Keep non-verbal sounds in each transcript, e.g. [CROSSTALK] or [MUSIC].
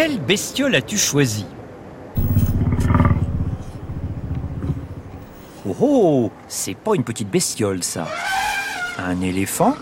Quelle bestiole as-tu choisi Oh oh, c'est pas une petite bestiole ça. Un éléphant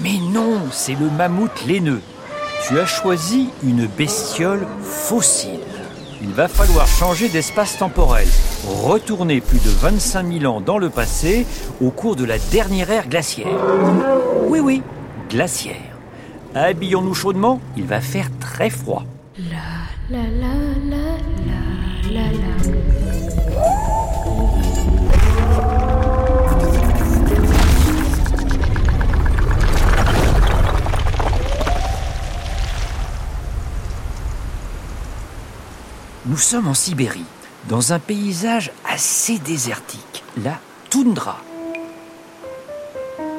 Mais non, c'est le mammouth laineux. Tu as choisi une bestiole fossile. Il va falloir changer d'espace temporel, retourner plus de 25 000 ans dans le passé au cours de la dernière ère glaciaire. Oui, oui, glaciaire. Habillons-nous chaudement, il va faire très froid. La la la la la la la. Nous sommes en Sibérie, dans un paysage assez désertique, la toundra.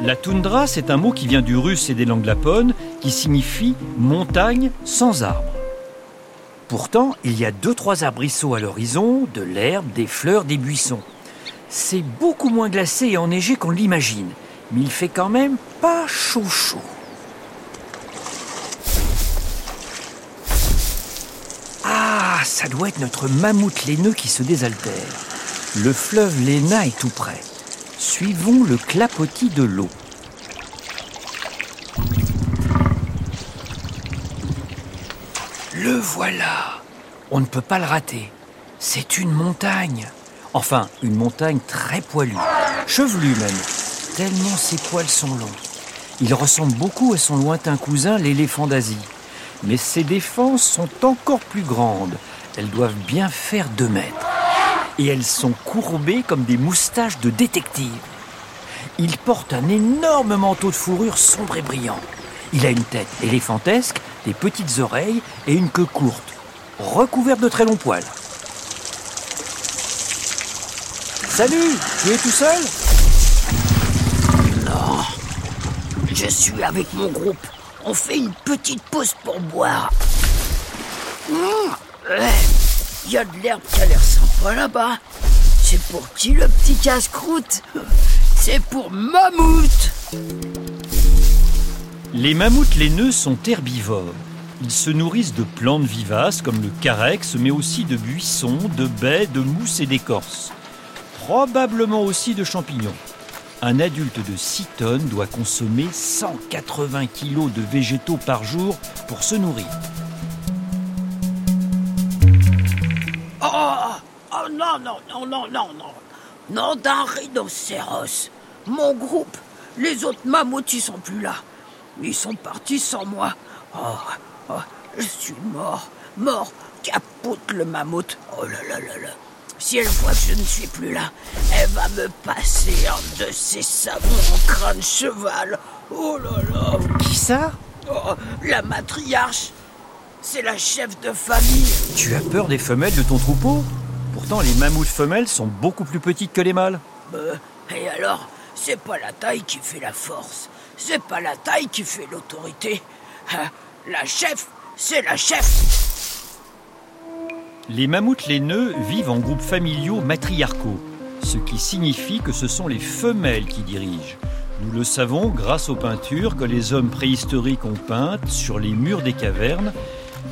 La toundra, c'est un mot qui vient du russe et des langues lapones, qui signifie montagne sans arbres. Pourtant, il y a deux, trois arbrisseaux à l'horizon, de l'herbe, des fleurs, des buissons. C'est beaucoup moins glacé et enneigé qu'on l'imagine, mais il fait quand même pas chaud chaud. Ah, ça doit être notre mammouth laineux qui se désaltère. Le fleuve Léna est tout près. Suivons le clapotis de l'eau. Le voilà. On ne peut pas le rater. C'est une montagne. Enfin, une montagne très poilue, chevelue même, tellement ses poils sont longs. Il ressemble beaucoup à son lointain cousin, l'éléphant d'Asie. Mais ses défenses sont encore plus grandes. Elles doivent bien faire deux mètres. Et elles sont courbées comme des moustaches de détective. Il porte un énorme manteau de fourrure sombre et brillant. Il a une tête éléphantesque, des petites oreilles et une queue courte, recouverte de très longs poils. Salut, tu es tout seul? Non. Je suis avec mon groupe. On fait une petite pause pour boire. Mmh. Il y a de l'herbe qui a l'air sympa là-bas. C'est pour qui le petit casse-croûte [LAUGHS] C'est pour Mammouth Les mammouths laineux sont herbivores. Ils se nourrissent de plantes vivaces comme le carex, mais aussi de buissons, de baies, de mousses et d'écorces. Probablement aussi de champignons. Un adulte de 6 tonnes doit consommer 180 kg de végétaux par jour pour se nourrir. Non, non, non, non, non, non. Non d'un rhinocéros. Mon groupe, les autres mammouths, ils sont plus là. Ils sont partis sans moi. Oh, oh, je suis mort, mort, capote le mammouth. Oh là là là là. Si elle voit que je ne suis plus là, elle va me passer un de ses savons en crâne cheval. Oh là là. Qui ça? Oh, la matriarche. C'est la chef de famille. Tu as peur des femelles de ton troupeau? Pourtant, les mammouths femelles sont beaucoup plus petites que les mâles. Euh, et alors, c'est pas la taille qui fait la force. C'est pas la taille qui fait l'autorité. Hein, La chef, c'est la chef. Les mammouths laineux vivent en groupes familiaux matriarcaux, ce qui signifie que ce sont les femelles qui dirigent. Nous le savons grâce aux peintures que les hommes préhistoriques ont peintes sur les murs des cavernes,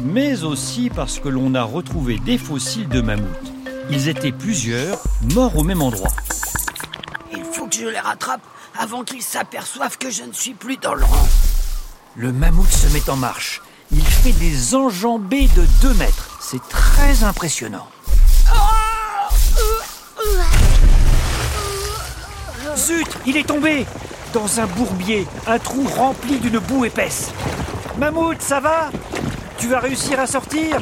mais aussi parce que l'on a retrouvé des fossiles de mammouths. Ils étaient plusieurs, morts au même endroit. Il faut que je les rattrape avant qu'ils s'aperçoivent que je ne suis plus dans le rang. Le mammouth se met en marche. Il fait des enjambées de 2 mètres. C'est très impressionnant. Zut, il est tombé Dans un bourbier, un trou rempli d'une boue épaisse. Mammouth, ça va? Tu vas réussir à sortir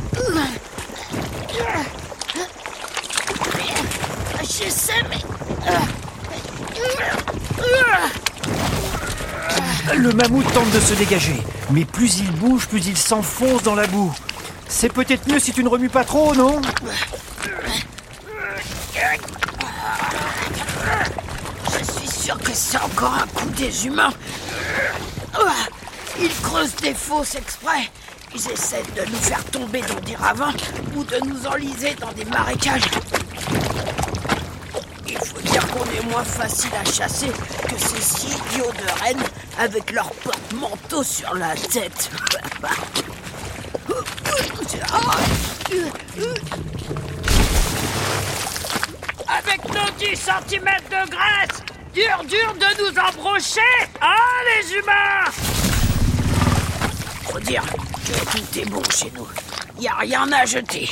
Je sais, mais... Le mammouth tente de se dégager, mais plus il bouge, plus il s'enfonce dans la boue. C'est peut-être mieux si tu ne remues pas trop, non Je suis sûr que c'est encore un coup des humains. Ils creusent des fosses exprès. Ils essaient de nous faire tomber dans des ravins ou de nous enliser dans des marécages. Il faut dire qu'on est moins facile à chasser que ces idiots de rennes avec leur porte-manteau sur la tête. Avec nos 10 cm de graisse, dur dur de nous embrocher, hein les humains? Faut dire que tout est bon chez nous. Y a rien à jeter.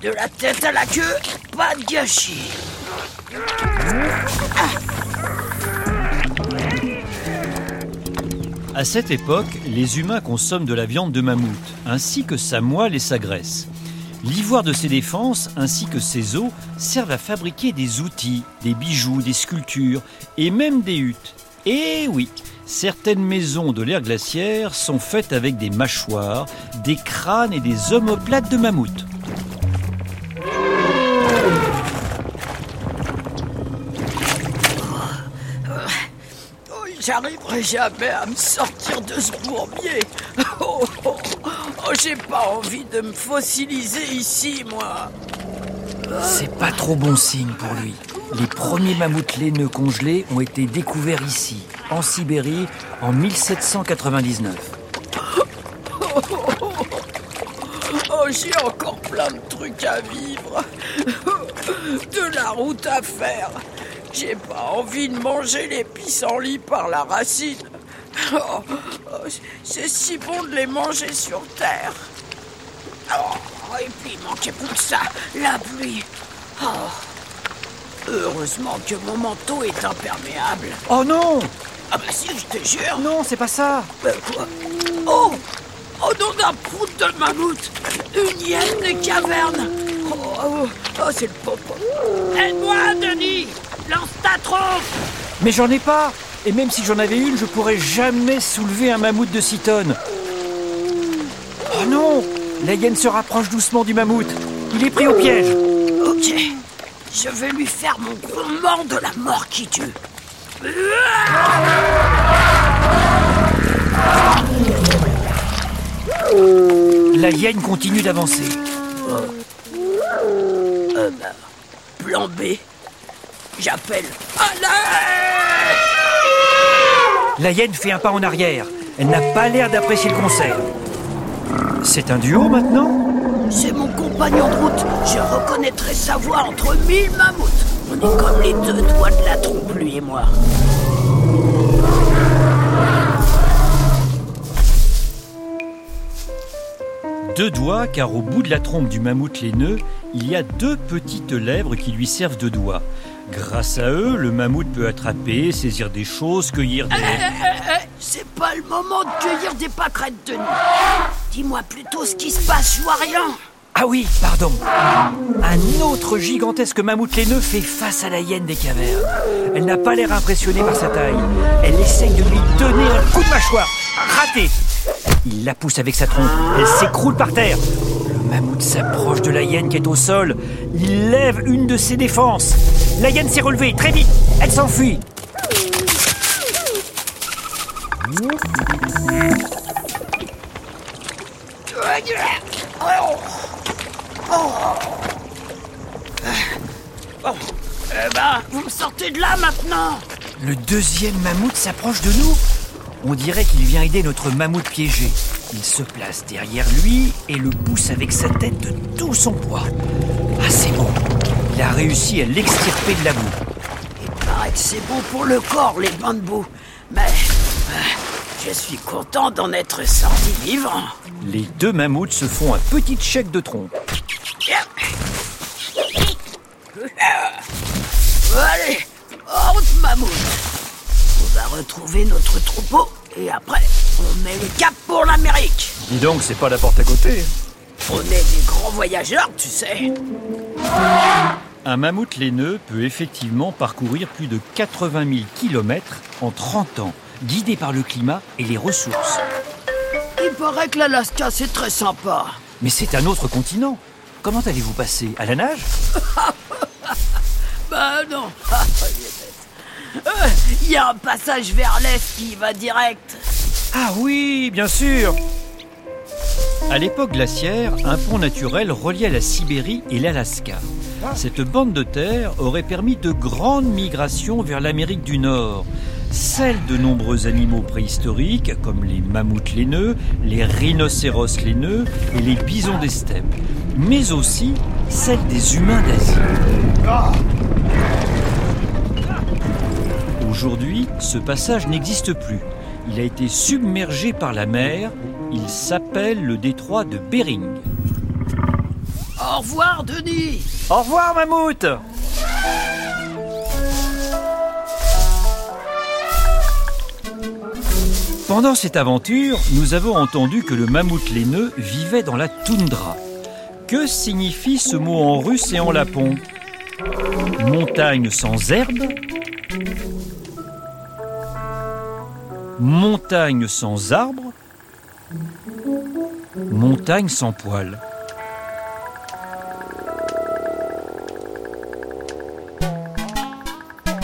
De la tête à la queue, pas de gâchis. À cette époque, les humains consomment de la viande de mammouth, ainsi que sa moelle et sa graisse. L'ivoire de ses défenses, ainsi que ses os, servent à fabriquer des outils, des bijoux, des sculptures et même des huttes. Et oui, certaines maisons de l'ère glaciaire sont faites avec des mâchoires, des crânes et des omoplates de mammouth. J'arriverai jamais à me sortir de ce bourbier. [LAUGHS] Oh, oh, oh, j'ai pas envie de me fossiliser ici, moi. C'est pas trop bon signe pour lui. Les premiers mammouths laineux congelés ont été découverts ici, en Sibérie, en 1799. [LAUGHS] Oh, j'ai encore plein de trucs à vivre. [LAUGHS] De la route à faire. J'ai pas envie de manger les pissenlits par la racine. Oh, oh, c'est si bon de les manger sur terre. Oh, et puis il manquait plus que ça, la pluie. Heureusement que mon manteau est imperméable. Oh non Ah bah si, je te jure. Non, c'est pas ça Euh, quoi Oh Oh non, d'un prout de mammouth Une hyène des cavernes Oh, oh, oh, c'est le popo Aide-moi, Denis Lance ta trompe Mais j'en ai pas Et même si j'en avais une, je pourrais jamais soulever un mammouth de 6 tonnes. Oh non La hyène se rapproche doucement du mammouth. Il est pris au piège. Ok, je vais lui faire mon grondement de la mort qui tue. La hyène continue d'avancer. Euh, plan B, j'appelle à l'aide La hyène fait un pas en arrière. Elle n'a pas l'air d'apprécier le conseil. C'est un duo maintenant? C'est mon compagnon de route. Je reconnaîtrai sa voix entre mille mammouths. On est comme les deux doigts de la trompe, lui et moi. Deux doigts, car au bout de la trompe du mammouth laineux, il y a deux petites lèvres qui lui servent de doigts. Grâce à eux, le mammouth peut attraper, saisir des choses, cueillir des... C'est pas le moment de cueillir des pâquerettes de nuit. Dis-moi plutôt ce qui se passe, je vois rien. Ah oui, pardon. Un autre gigantesque mammouth laineux fait face à la hyène des cavernes. Elle n'a pas l'air impressionnée par sa taille. Elle essaye de lui donner un coup de mâchoire. Raté. Il la pousse avec sa trompe. Elle s'écroule par terre. Le mammouth s'approche de la hyène qui est au sol. Il lève une de ses défenses. La hyène s'est relevée très vite. Elle s'enfuit. Bon, eh ben, vous me sortez de là maintenant. Le deuxième mammouth s'approche de nous. On dirait qu'il vient aider notre mammouth piégé. Il se place derrière lui et le pousse avec sa tête de tout son poids. Ah, c'est bon. Il a réussi à l'extirper de la boue. Il paraît que c'est bon pour le corps, les bains de boue. Mais euh, je suis content d'en être sorti vivant. Les deux mammouths se font un petit chèque de trompe. Allez, route, mammouth. On va retrouver notre troupeau et après, on met le cap pour l'Amérique. Dis donc, c'est pas la porte à côté. On est des grands voyageurs, tu sais. Un mammouth laineux peut effectivement parcourir plus de 80 000 km en 30 ans, guidé par le climat et les ressources. Il paraît que l'Alaska, c'est très sympa. Mais c'est un autre continent. Comment allez-vous passer? À la nage? [LAUGHS] Bah non. [LAUGHS] Il. Euh, y a un passage vers l'est qui va direct. Ah oui, bien sûr À l'époque glaciaire, un pont naturel reliait la Sibérie et l'Alaska. Cette bande de terre aurait permis de grandes migrations vers l'Amérique du Nord. celle de nombreux animaux préhistoriques comme les mammouths laineux, les rhinocéros laineux et les bisons des steppes, mais aussi celle des humains d'Asie. Aujourd'hui, ce passage n'existe plus. Il a été submergé par la mer. Il s'appelle le détroit de Bering. Au revoir, Denis Au revoir, mammouth Pendant cette aventure, nous avons entendu que le mammouth laineux vivait dans la toundra. Que signifie ce mot en russe et en lapon? Montagne sans herbe? Montagne sans arbre Montagne sans poils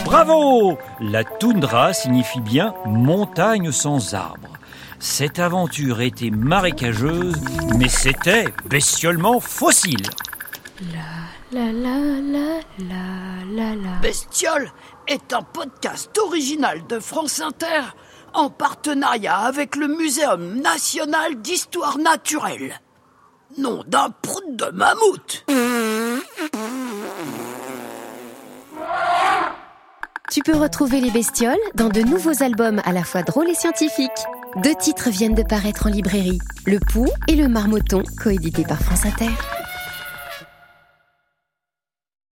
Bravo La toundra signifie bien montagne sans arbre. Cette aventure était marécageuse, mais c'était bestiolement fossile. La la la la la la la. Bestiole est un podcast original de France Inter en partenariat avec le Muséum national d'histoire naturelle. Nom d'un prout de mammouth Tu peux retrouver les bestioles dans de nouveaux albums à la fois drôles et scientifiques. Deux titres viennent de paraître en librairie, Le Pou et Le Marmotton, coédités par France Inter.